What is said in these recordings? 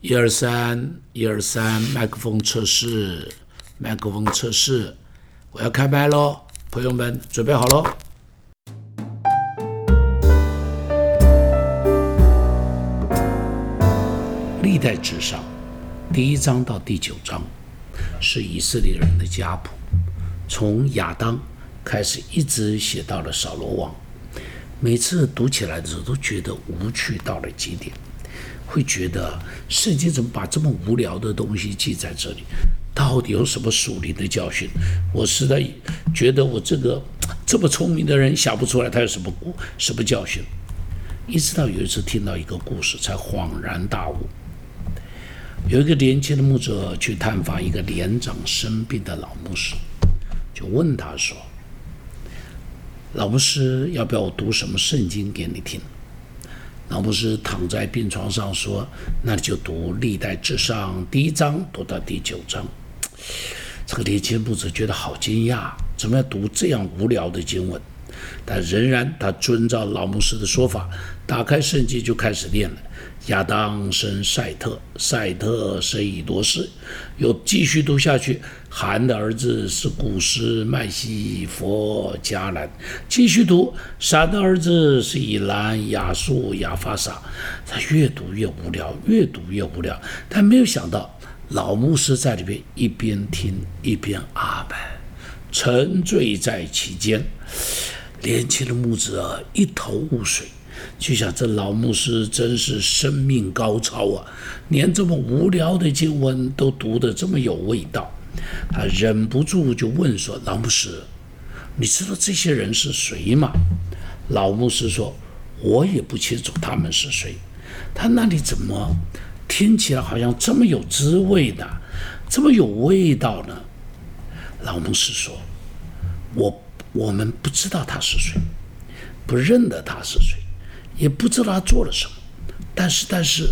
一二三，一二三，麦克风测试，麦克风测试，我要开麦喽，朋友们准备好喽。历代至上，第一章到第九章是以色列人的家谱，从亚当开始，一直写到了扫罗王。每次读起来的时候，都觉得无趣到了极点，会觉得圣经怎么把这么无聊的东西记在这里？到底有什么属灵的教训？我实在觉得我这个 这么聪明的人想不出来，他有什么故什么教训？一直到有一次听到一个故事，才恍然大悟。有一个年轻的牧者去探访一个年长生病的老牧师，就问他说。老布什，要不要我读什么圣经给你听？老布什躺在病床上说：“那你就读《历代至上》第一章，读到第九章。”这个年轻牧者觉得好惊讶，怎么要读这样无聊的经文？但仍然他遵照老牧师的说法，打开圣经就开始念了。亚当生赛特，赛特生以多士，又继续读下去。韩的儿子是古斯、麦西、佛、迦兰。继续读，闪的儿子是以兰、亚述、亚法撒。他越读越无聊，越读越无聊。但没有想到，老牧师在里边一边听一边阿门，沉醉在其间。年轻的牧者一头雾水。就想这老牧师真是生命高超啊，连这么无聊的经文都读得这么有味道。他忍不住就问说：“老牧师，你知道这些人是谁吗？”老牧师说：“我也不清楚他们是谁。他那里怎么听起来好像这么有滋味呢？这么有味道呢？”老牧师说：“我我们不知道他是谁，不认得他是谁。”也不知道他做了什么，但是但是，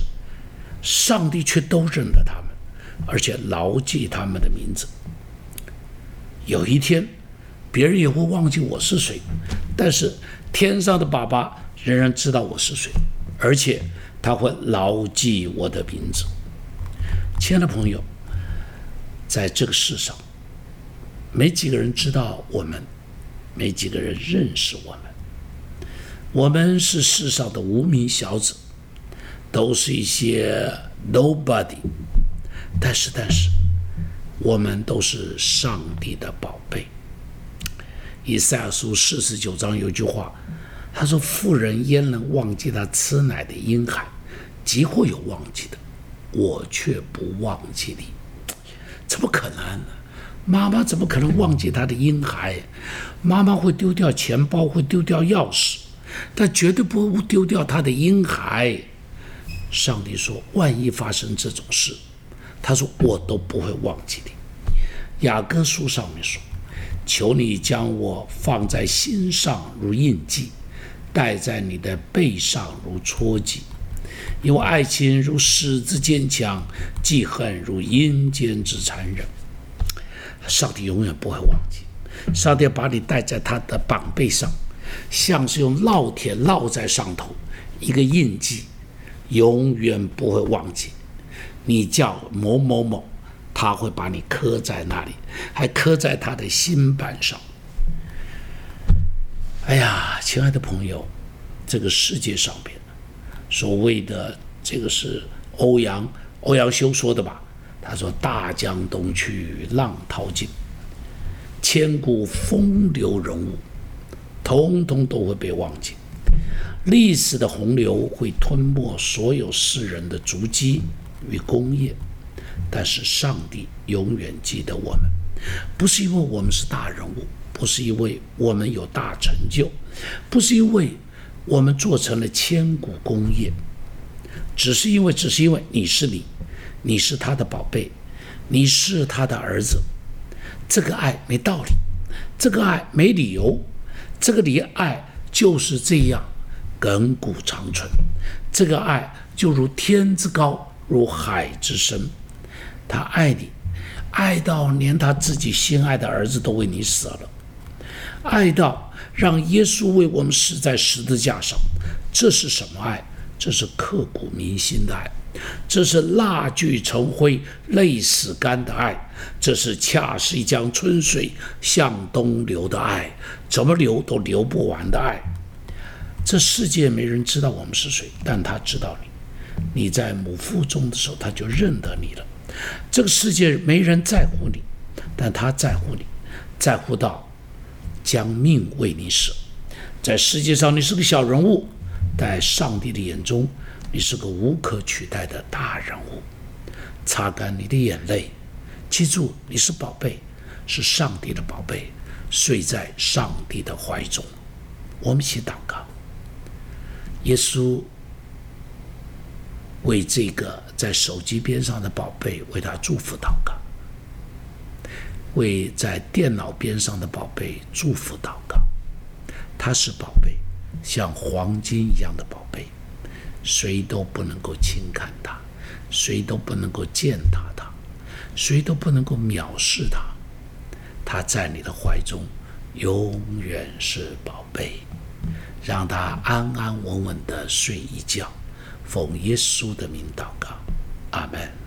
上帝却都认得他们，而且牢记他们的名字。有一天，别人也会忘记我是谁，但是天上的爸爸仍然知道我是谁，而且他会牢记我的名字。亲爱的朋友，在这个世上，没几个人知道我们，没几个人认识我们。我们是世上的无名小子，都是一些 nobody，但是但是，我们都是上帝的宝贝。以赛亚书四十九章有句话，他说：“妇人焉能忘记他吃奶的婴孩？即或有忘记的，我却不忘记你。”怎么可能呢？妈妈怎么可能忘记她的婴孩？妈妈会丢掉钱包，会丢掉钥匙。但绝对不会丢掉她的婴孩。上帝说：“万一发生这种事，他说我都不会忘记你。”雅各书上面说：“求你将我放在心上如印记，戴在你的背上如戳记，因为爱情如狮子坚强，记恨如阴间之残忍。”上帝永远不会忘记。上帝把你戴在他的膀背上。像是用烙铁烙在上头，一个印记，永远不会忘记。你叫某某某，他会把你刻在那里，还刻在他的心板上。哎呀，亲爱的朋友，这个世界上边，所谓的这个是欧阳欧阳修说的吧？他说：“大江东去，浪淘尽，千古风流人物。”通通都会被忘记，历史的洪流会吞没所有世人的足迹与功业，但是上帝永远记得我们，不是因为我们是大人物，不是因为我们有大成就，不是因为我们做成了千古功业，只是因为，只是因为你是你，你是他的宝贝，你是他的儿子，这个爱没道理，这个爱没理由。这个离爱就是这样亘古长存，这个爱就如天之高，如海之深。他爱你，爱到连他自己心爱的儿子都为你死了，爱到让耶稣为我们死在十字架上。这是什么爱？这是刻骨铭心的爱，这是蜡炬成灰泪始干的爱，这是恰似一江春水向东流的爱，怎么流都流不完的爱。这世界没人知道我们是谁，但他知道你。你在母腹中的时候，他就认得你了。这个世界没人在乎你，但他在乎你，在乎到将命为你舍。在世界上，你是个小人物，在上帝的眼中，你是个无可取代的大人物。擦干你的眼泪，记住你是宝贝，是上帝的宝贝，睡在上帝的怀中。我们一起祷告，耶稣。为这个在手机边上的宝贝，为他祝福祷告；为在电脑边上的宝贝祝福祷告。他是宝贝，像黄金一样的宝贝，谁都不能够轻看他，谁都不能够践踏他，谁都不能够藐视他。他在你的怀中，永远是宝贝，让他安安稳稳的睡一觉。奉耶稣的名祷告，阿门。